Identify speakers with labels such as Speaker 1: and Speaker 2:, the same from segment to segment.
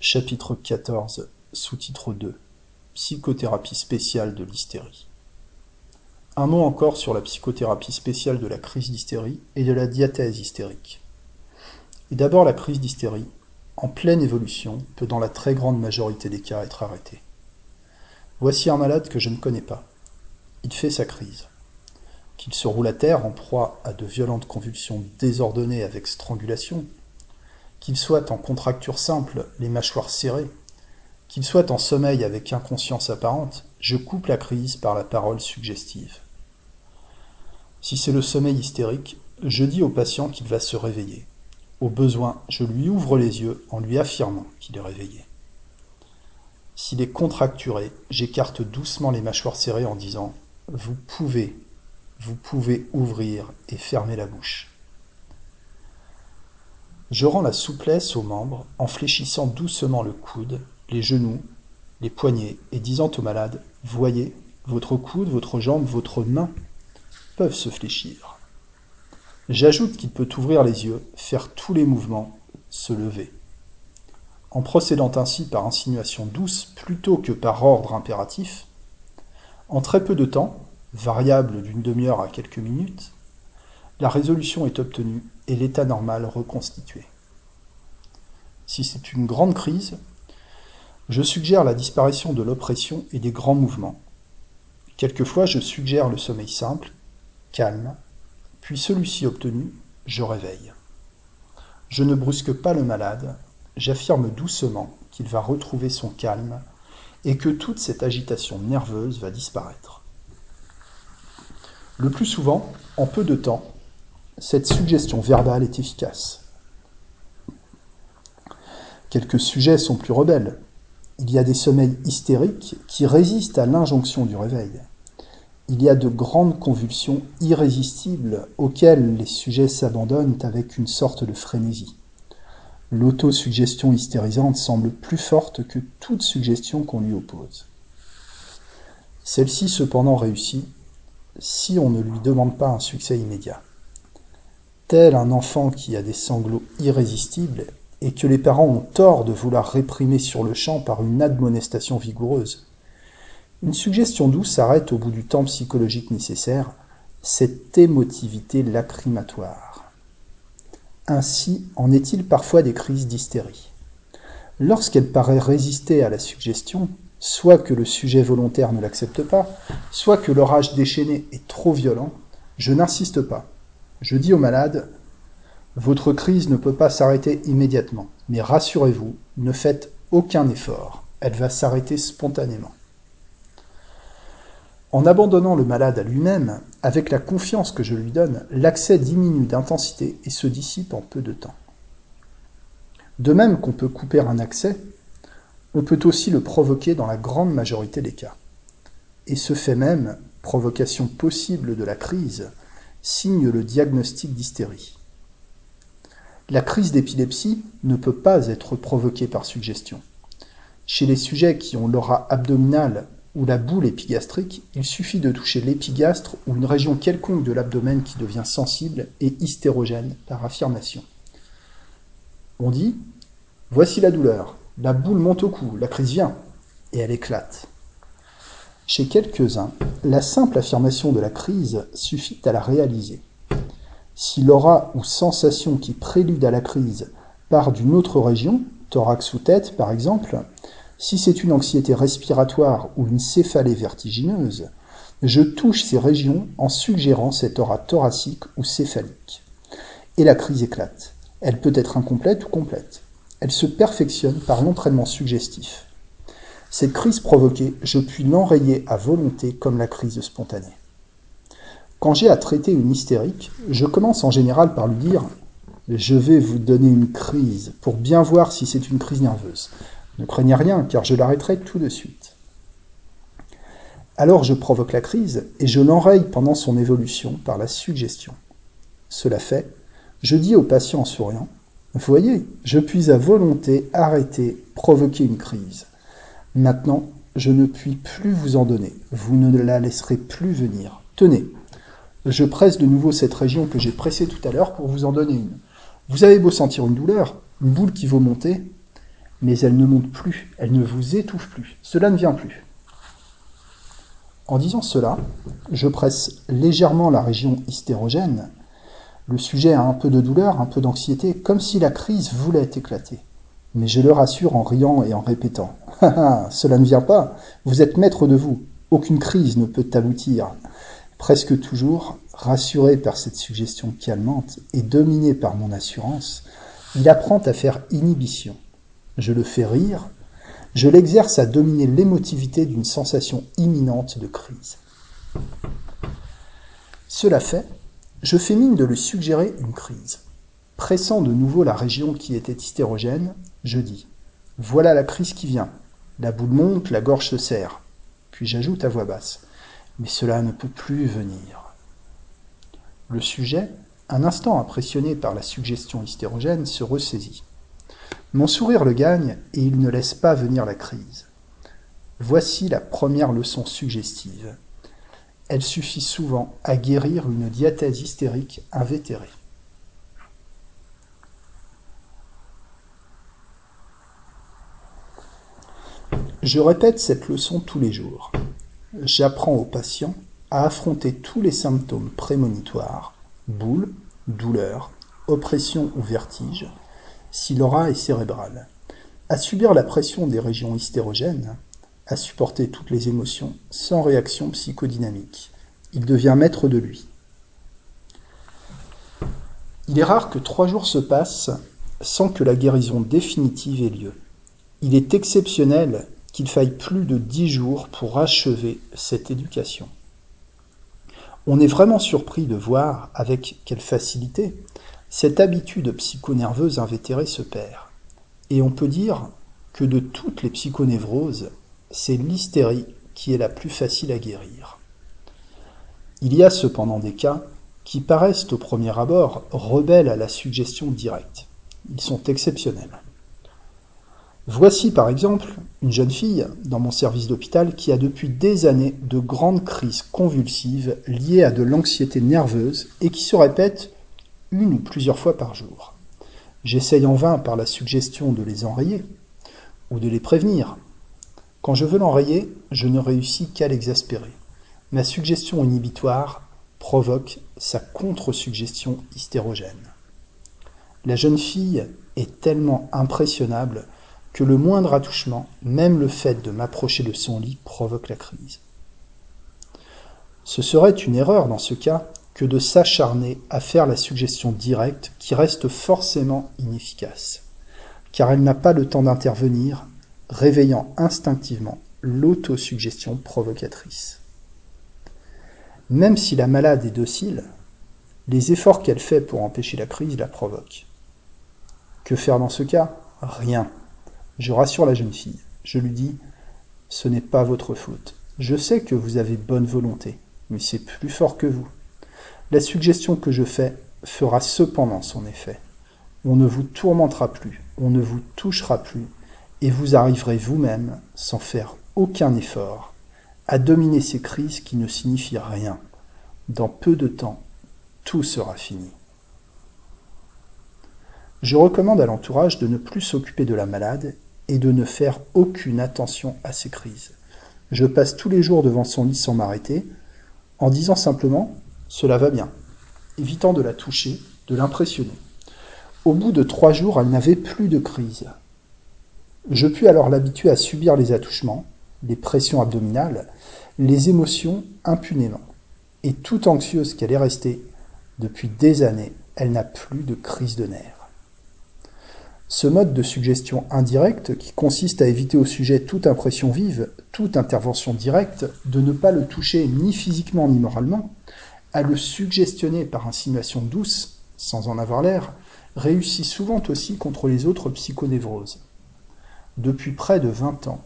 Speaker 1: Chapitre quatorze, sous-titre II Psychothérapie spéciale de l'hystérie. Un mot encore sur la psychothérapie spéciale de la crise d'hystérie et de la diathèse hystérique. Et d'abord la crise d'hystérie, en pleine évolution, peut dans la très grande majorité des cas être arrêtée. Voici un malade que je ne connais pas. Il fait sa crise. Qu'il se roule à terre en proie à de violentes convulsions désordonnées avec strangulation, qu'il soit en contracture simple, les mâchoires serrées, qu'il soit en sommeil avec inconscience apparente, je coupe la crise par la parole suggestive. Si c'est le sommeil hystérique, je dis au patient qu'il va se réveiller. Au besoin, je lui ouvre les yeux en lui affirmant qu'il est réveillé. S'il est contracturé, j'écarte doucement les mâchoires serrées en disant ⁇ Vous pouvez, vous pouvez ouvrir et fermer la bouche ⁇ je rends la souplesse aux membres en fléchissant doucement le coude, les genoux, les poignets et disant au malade Voyez, votre coude, votre jambe, votre main peuvent se fléchir. J'ajoute qu'il peut ouvrir les yeux, faire tous les mouvements, se lever. En procédant ainsi par insinuation douce plutôt que par ordre impératif, en très peu de temps, variable d'une demi-heure à quelques minutes, la résolution est obtenue et l'état normal reconstitué. Si c'est une grande crise, je suggère la disparition de l'oppression et des grands mouvements. Quelquefois, je suggère le sommeil simple, calme, puis celui-ci obtenu, je réveille. Je ne brusque pas le malade, j'affirme doucement qu'il va retrouver son calme et que toute cette agitation nerveuse va disparaître. Le plus souvent, en peu de temps, cette suggestion verbale est efficace. Quelques sujets sont plus rebelles. Il y a des sommeils hystériques qui résistent à l'injonction du réveil. Il y a de grandes convulsions irrésistibles auxquelles les sujets s'abandonnent avec une sorte de frénésie. L'autosuggestion hystérisante semble plus forte que toute suggestion qu'on lui oppose. Celle-ci cependant réussit si on ne lui demande pas un succès immédiat tel un enfant qui a des sanglots irrésistibles et que les parents ont tort de vouloir réprimer sur le champ par une admonestation vigoureuse. Une suggestion douce s'arrête au bout du temps psychologique nécessaire, cette émotivité lacrymatoire. Ainsi en est-il parfois des crises d'hystérie. Lorsqu'elle paraît résister à la suggestion, soit que le sujet volontaire ne l'accepte pas, soit que l'orage déchaîné est trop violent, je n'insiste pas. Je dis au malade, votre crise ne peut pas s'arrêter immédiatement, mais rassurez-vous, ne faites aucun effort, elle va s'arrêter spontanément. En abandonnant le malade à lui-même, avec la confiance que je lui donne, l'accès diminue d'intensité et se dissipe en peu de temps. De même qu'on peut couper un accès, on peut aussi le provoquer dans la grande majorité des cas. Et ce fait même, provocation possible de la crise, signe le diagnostic d'hystérie. La crise d'épilepsie ne peut pas être provoquée par suggestion. Chez les sujets qui ont l'aura abdominale ou la boule épigastrique, il suffit de toucher l'épigastre ou une région quelconque de l'abdomen qui devient sensible et hystérogène par affirmation. On dit Voici la douleur, la boule monte au cou, la crise vient, et elle éclate. Chez quelques-uns, la simple affirmation de la crise suffit à la réaliser. Si l'aura ou sensation qui prélude à la crise part d'une autre région, thorax ou tête par exemple, si c'est une anxiété respiratoire ou une céphalée vertigineuse, je touche ces régions en suggérant cette aura thoracique ou céphalique. Et la crise éclate. Elle peut être incomplète ou complète. Elle se perfectionne par l'entraînement suggestif. Cette crise provoquée, je puis l'enrayer à volonté comme la crise spontanée. Quand j'ai à traiter une hystérique, je commence en général par lui dire Je vais vous donner une crise pour bien voir si c'est une crise nerveuse. Ne craignez rien, car je l'arrêterai tout de suite. Alors je provoque la crise et je l'enraye pendant son évolution par la suggestion. Cela fait, je dis au patient en souriant Voyez, je puis à volonté arrêter, provoquer une crise. Maintenant, je ne puis plus vous en donner. Vous ne la laisserez plus venir. Tenez, je presse de nouveau cette région que j'ai pressée tout à l'heure pour vous en donner une. Vous avez beau sentir une douleur, une boule qui veut monter, Mais elle ne monte plus, elle ne vous étouffe plus, cela ne vient plus. En disant cela, je presse légèrement la région hystérogène. Le sujet a un peu de douleur, un peu d'anxiété, comme si la crise voulait éclater. Mais je le rassure en riant et en répétant Cela ne vient pas, vous êtes maître de vous, aucune crise ne peut aboutir. Presque toujours, rassuré par cette suggestion calmante et dominé par mon assurance, il apprend à faire inhibition. Je le fais rire, je l'exerce à dominer l'émotivité d'une sensation imminente de crise. Cela fait, je fais mine de lui suggérer une crise. Pressant de nouveau la région qui était hystérogène, je dis Voilà la crise qui vient. La boule monte, la gorge se serre. Puis j'ajoute à voix basse Mais cela ne peut plus venir. Le sujet, un instant impressionné par la suggestion hystérogène, se ressaisit. Mon sourire le gagne et il ne laisse pas venir la crise. Voici la première leçon suggestive. Elle suffit souvent à guérir une diathèse hystérique invétérée. Je répète cette leçon tous les jours. J'apprends au patient à affronter tous les symptômes prémonitoires, boule, douleur, oppression ou vertige, si l'aura est cérébrale, à subir la pression des régions hystérogènes, à supporter toutes les émotions sans réaction psychodynamique. Il devient maître de lui. Il est rare que trois jours se passent sans que la guérison définitive ait lieu. Il est exceptionnel qu'il faille plus de dix jours pour achever cette éducation. On est vraiment surpris de voir avec quelle facilité cette habitude psychonerveuse invétérée se perd. Et on peut dire que de toutes les psychonévroses, c'est l'hystérie qui est la plus facile à guérir. Il y a cependant des cas qui paraissent au premier abord rebelles à la suggestion directe. Ils sont exceptionnels. Voici par exemple une jeune fille dans mon service d'hôpital qui a depuis des années de grandes crises convulsives liées à de l'anxiété nerveuse et qui se répète une ou plusieurs fois par jour. J'essaye en vain par la suggestion de les enrayer ou de les prévenir. Quand je veux l'enrayer, je ne réussis qu'à l'exaspérer. Ma suggestion inhibitoire provoque sa contre-suggestion hystérogène. La jeune fille est tellement impressionnable que le moindre attouchement, même le fait de m'approcher de son lit, provoque la crise. Ce serait une erreur dans ce cas que de s'acharner à faire la suggestion directe qui reste forcément inefficace, car elle n'a pas le temps d'intervenir, réveillant instinctivement l'autosuggestion provocatrice. Même si la malade est docile, les efforts qu'elle fait pour empêcher la crise la provoquent. Que faire dans ce cas? Rien. Je rassure la jeune fille. Je lui dis Ce n'est pas votre faute. Je sais que vous avez bonne volonté, mais c'est plus fort que vous. La suggestion que je fais fera cependant son effet. On ne vous tourmentera plus, on ne vous touchera plus, et vous arriverez vous-même, sans faire aucun effort, à dominer ces crises qui ne signifient rien. Dans peu de temps, tout sera fini. Je recommande à l'entourage de ne plus s'occuper de la malade et de ne faire aucune attention à ces crises. Je passe tous les jours devant son lit sans m'arrêter, en disant simplement cela va bien, évitant de la toucher, de l'impressionner. Au bout de trois jours, elle n'avait plus de crise. Je pus alors l'habituer à subir les attouchements, les pressions abdominales, les émotions impunément. Et toute anxieuse qu'elle est restée, depuis des années, elle n'a plus de crise de nerfs. Ce mode de suggestion indirecte, qui consiste à éviter au sujet toute impression vive, toute intervention directe, de ne pas le toucher ni physiquement ni moralement, à le suggestionner par insinuation douce, sans en avoir l'air, réussit souvent aussi contre les autres psychonévroses. Depuis près de vingt ans,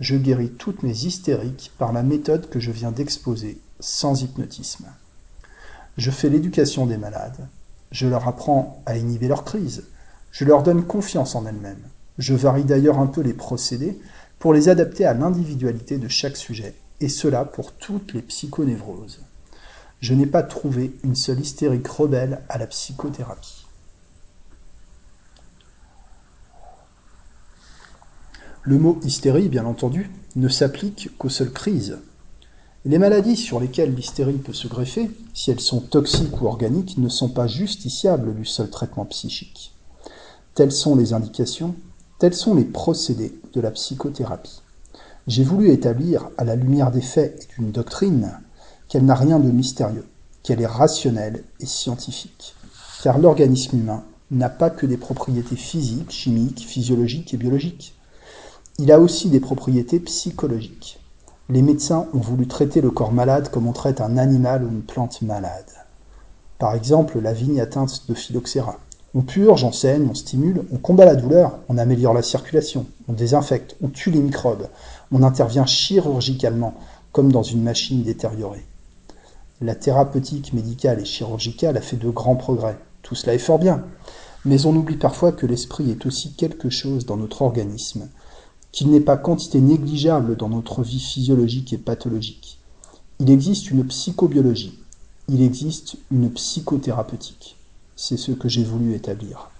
Speaker 1: je guéris toutes mes hystériques par la méthode que je viens d'exposer, sans hypnotisme. Je fais l'éducation des malades, je leur apprends à inhiber leurs crises, je leur donne confiance en elles-mêmes. Je varie d'ailleurs un peu les procédés pour les adapter à l'individualité de chaque sujet, et cela pour toutes les psychonévroses. Je n'ai pas trouvé une seule hystérique rebelle à la psychothérapie. Le mot hystérie, bien entendu, ne s'applique qu'aux seules crises. Les maladies sur lesquelles l'hystérie peut se greffer, si elles sont toxiques ou organiques, ne sont pas justiciables du seul traitement psychique. Telles sont les indications, tels sont les procédés de la psychothérapie. J'ai voulu établir, à la lumière des faits et d'une doctrine, qu'elle n'a rien de mystérieux, qu'elle est rationnelle et scientifique, car l'organisme humain n'a pas que des propriétés physiques, chimiques, physiologiques et biologiques. Il a aussi des propriétés psychologiques. Les médecins ont voulu traiter le corps malade comme on traite un animal ou une plante malade. Par exemple, la vigne atteinte de phylloxéra. On purge, on saigne, on stimule, on combat la douleur, on améliore la circulation, on désinfecte, on tue les microbes, on intervient chirurgicalement, comme dans une machine détériorée. La thérapeutique médicale et chirurgicale a fait de grands progrès. Tout cela est fort bien. Mais on oublie parfois que l'esprit est aussi quelque chose dans notre organisme, qu'il n'est pas quantité négligeable dans notre vie physiologique et pathologique. Il existe une psychobiologie, il existe une psychothérapeutique. C'est ce que j'ai voulu établir.